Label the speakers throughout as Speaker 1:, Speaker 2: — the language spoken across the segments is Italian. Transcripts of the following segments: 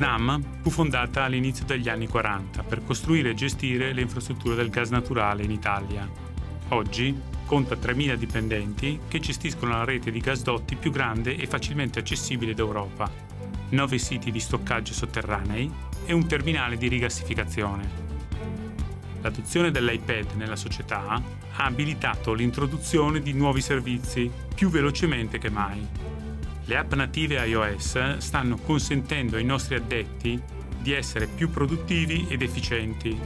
Speaker 1: SNAM fu fondata all'inizio degli anni 40 per costruire e gestire le infrastrutture del gas naturale in Italia. Oggi conta 3.000 dipendenti che gestiscono la rete di gasdotti più grande e facilmente accessibile d'Europa, 9 siti di stoccaggio sotterranei e un terminale di rigassificazione. L'adozione dell'iPad nella società ha abilitato l'introduzione di nuovi servizi più velocemente che mai. Le app native iOS stanno consentendo ai nostri addetti di essere più produttivi ed efficienti.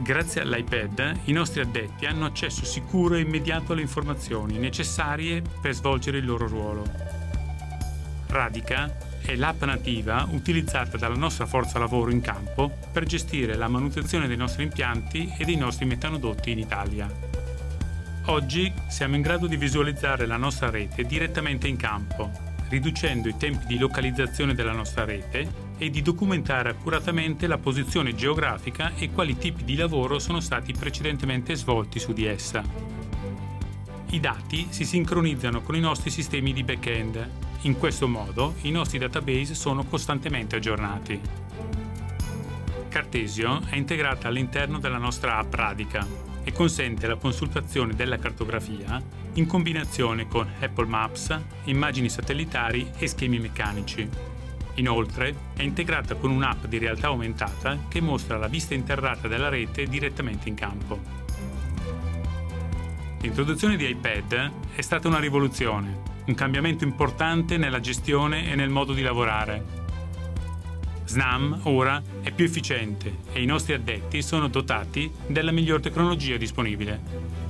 Speaker 1: Grazie all'iPad i nostri addetti hanno accesso sicuro e immediato alle informazioni necessarie per svolgere il loro ruolo. Radica è l'app nativa utilizzata dalla nostra forza lavoro in campo per gestire la manutenzione dei nostri impianti e dei nostri metanodotti in Italia. Oggi siamo in grado di visualizzare la nostra rete direttamente in campo, riducendo i tempi di localizzazione della nostra rete e di documentare accuratamente la posizione geografica e quali tipi di lavoro sono stati precedentemente svolti su di essa. I dati si sincronizzano con i nostri sistemi di back-end in questo modo i nostri database sono costantemente aggiornati. Cartesio è integrata all'interno della nostra app Radica e consente la consultazione della cartografia in combinazione con Apple Maps, immagini satellitari e schemi meccanici. Inoltre è integrata con un'app di realtà aumentata che mostra la vista interrata della rete direttamente in campo. L'introduzione di iPad è stata una rivoluzione un cambiamento importante nella gestione e nel modo di lavorare. SNAM ora è più efficiente e i nostri addetti sono dotati della miglior tecnologia disponibile.